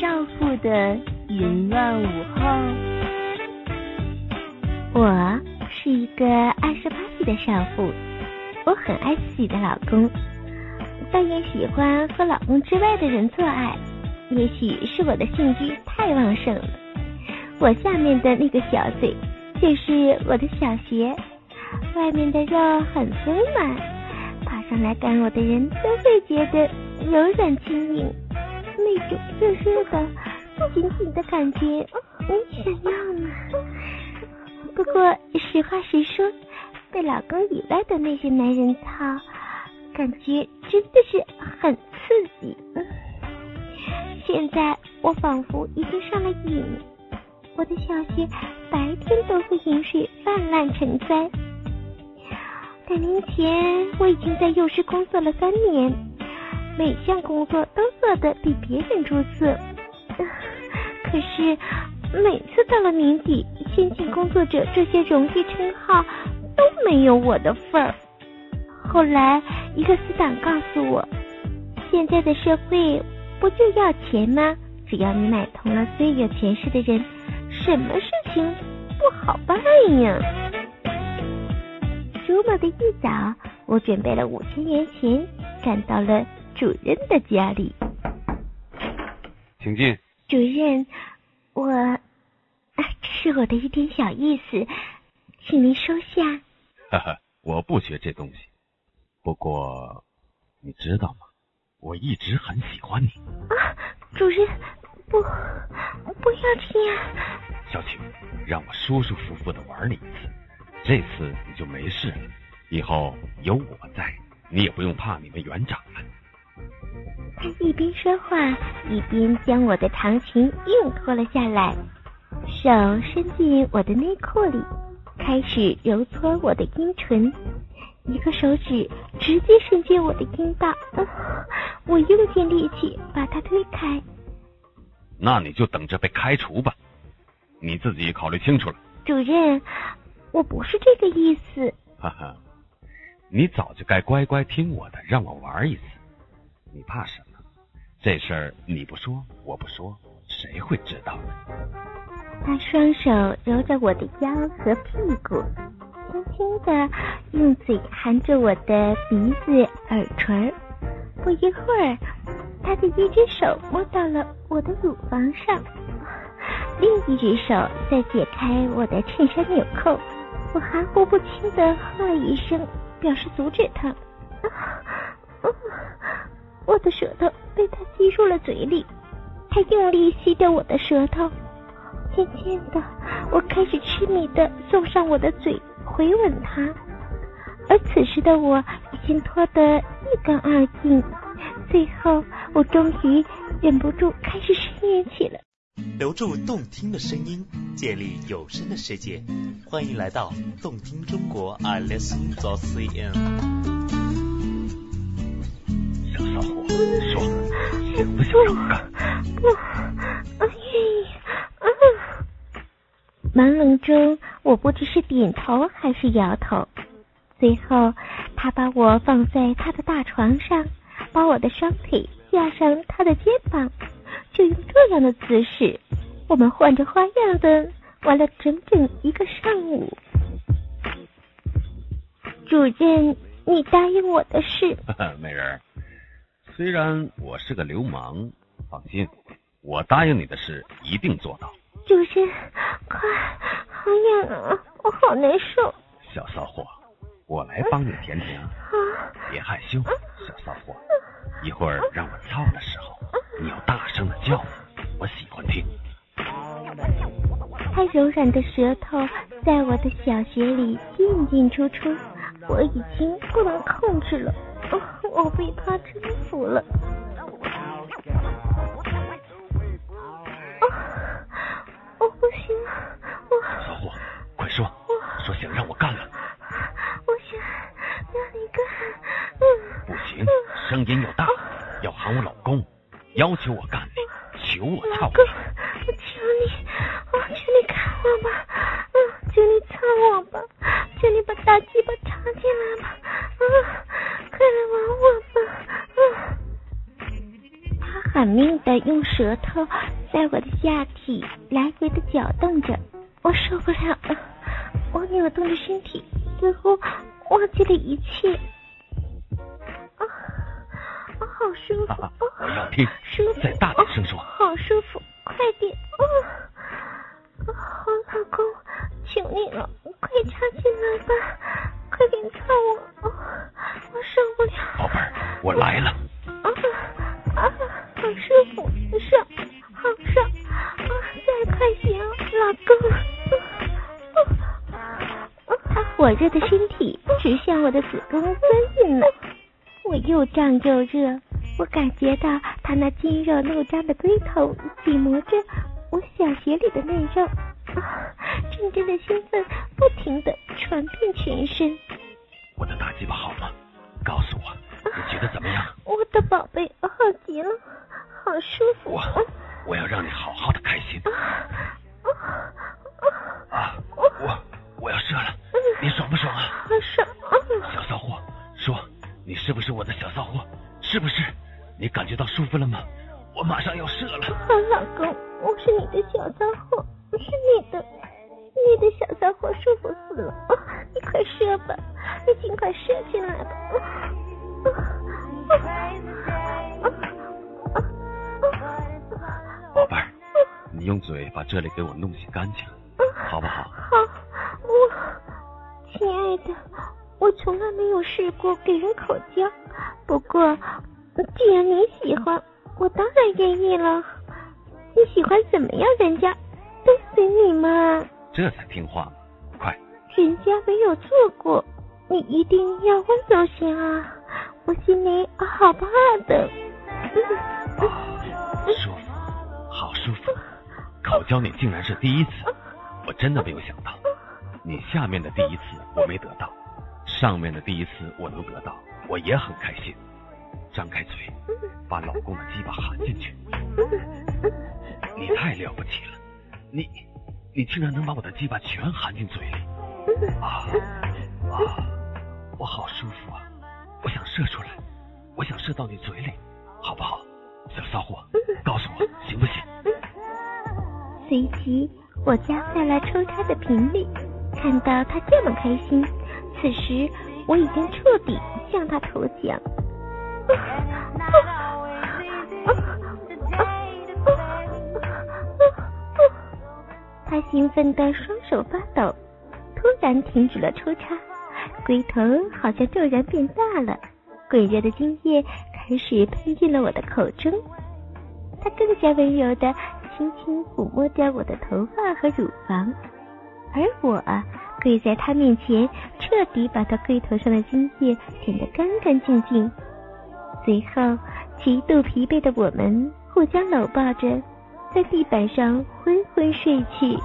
少妇的淫乱午后，我是一个二十八岁的少妇，我很爱自己的老公，但也喜欢和老公之外的人做爱。也许是我的性欲太旺盛了，我下面的那个小嘴就是我的小穴，外面的肉很丰满，爬上来干我的人都会觉得柔软轻盈，那种热热的、紧紧的感觉，你想要吗？不过实话实说，被老公以外的那些男人操，感觉真的是很刺激。现在我仿佛已经上了瘾，我的小穴白天都会饮水泛滥成灾。两年前我已经在幼师工作了三年，每项工作都做得比别人出色。可是每次到了年底，先进工作者这些荣誉称号都没有我的份儿。后来一个死党告诉我，现在的社会。不就要钱吗？只要你买通了最有权势的人，什么事情不好办呀？周末的一早，我准备了五千元钱，赶到了主任的家里。请进。主任，我这是我的一点小意思，请您收下。哈哈，我不学这东西。不过，你知道吗？我一直很喜欢你啊，主任，不，不要这样。小青，让我舒舒服服的玩你一次，这次你就没事了。以后有我在，你也不用怕你们园长了。他一边说话，一边将我的长裙硬脱了下来，手伸进我的内裤里，开始揉搓我的阴唇。一个手指直接伸进我的阴道，我用尽力气把他推开。那你就等着被开除吧，你自己考虑清楚了。主任，我不是这个意思。哈哈，你早就该乖乖听我的，让我玩一次。你怕什么？这事儿你不说，我不说，谁会知道呢？他双手揉着我的腰和屁股。轻轻的用嘴含着我的鼻子、耳垂，不一会儿，他的一只手摸到了我的乳房上，另一只手在解开我的衬衫纽扣。我含糊不清的喝了一声，表示阻止他。我的舌头被他吸入了嘴里，他用力吸着我的舌头。渐渐的，我开始痴迷的送上我的嘴。回吻他，而此时的我已经脱得一干二净。最后，我终于忍不住开始呻吟起来。留住动听的声音，建立有声的世界。欢迎来到动听中国，I listen to C N。小骚货，说，行不行？不，我愿意。朦胧中，我不知是点头还是摇头。最后，他把我放在他的大床上，把我的双腿压上他的肩膀，就用这样的姿势，我们换着花样的玩了。整整一个上午。主任，你答应我的事。美人，虽然我是个流氓，放心，我答应你的事一定做到。主任，快，好痒啊，我好难受。小骚货，我来帮你舔舔。啊，别害羞，小骚货，一会儿让我操的时候，你要大声的叫，我喜欢听。他柔软的舌头在我的小穴里进进出出，我已经不能控制了，我被他征服了。我不行，我小虎，快说，说想让我干了。我想让你干。嗯不行，声音要大，要喊我老公，要求我干你，求我操你。我求你，我求你干我吧，狠命的用舌头在我的下体来回的搅动着，我受不了了，我扭动着身体，似乎忘记了一切。啊，好舒服！我要听，舒服，再大点声火热的身体直向我的子宫钻进来，我又胀又热，我感觉到他那筋肉怒张的龟头挤磨着我小穴里的内肉，啊，阵阵的兴奋不停的传遍全身。我的大鸡巴好吗？告诉我，你觉得怎么样？我的宝贝，好极了，好舒服。我我要让你好好的开心。啊，骚货舒服死了。你快射吧，你尽快射进来吧。宝贝儿，你用嘴把这里给我弄洗干净，好不好？好，我亲爱的，我从来没有试过给人口交，不过既然你喜欢，我当然愿意了。你喜欢怎么样？人家都随你嘛。这才听话！人家没有做过，你一定要温柔些啊。我心里好怕的。舒服，好舒服。口交你竟然是第一次，我真的没有想到。你下面的第一次我没得到，上面的第一次我能得到，我也很开心。张开嘴，把老公的鸡巴含进去。你太了不起了，你你竟然能把我的鸡巴全含进嘴里。啊 啊，我好舒服啊！我想射出来，我想射到你嘴里，好不好？小骚货，告诉我行不行？随即我加快了抽插的频率，看到他这么开心，此时我已经彻底向他投降。他兴奋的双手发抖，突然停止了抽插，龟头好像骤然变大了，滚热的精液开始喷进了我的口中。他更加温柔的轻轻抚摸着我的头发和乳房，而我跪在他面前，彻底把他龟头上的精液舔得干干净净。随后，极度疲惫的我们互相搂抱着，在地板上昏昏睡去。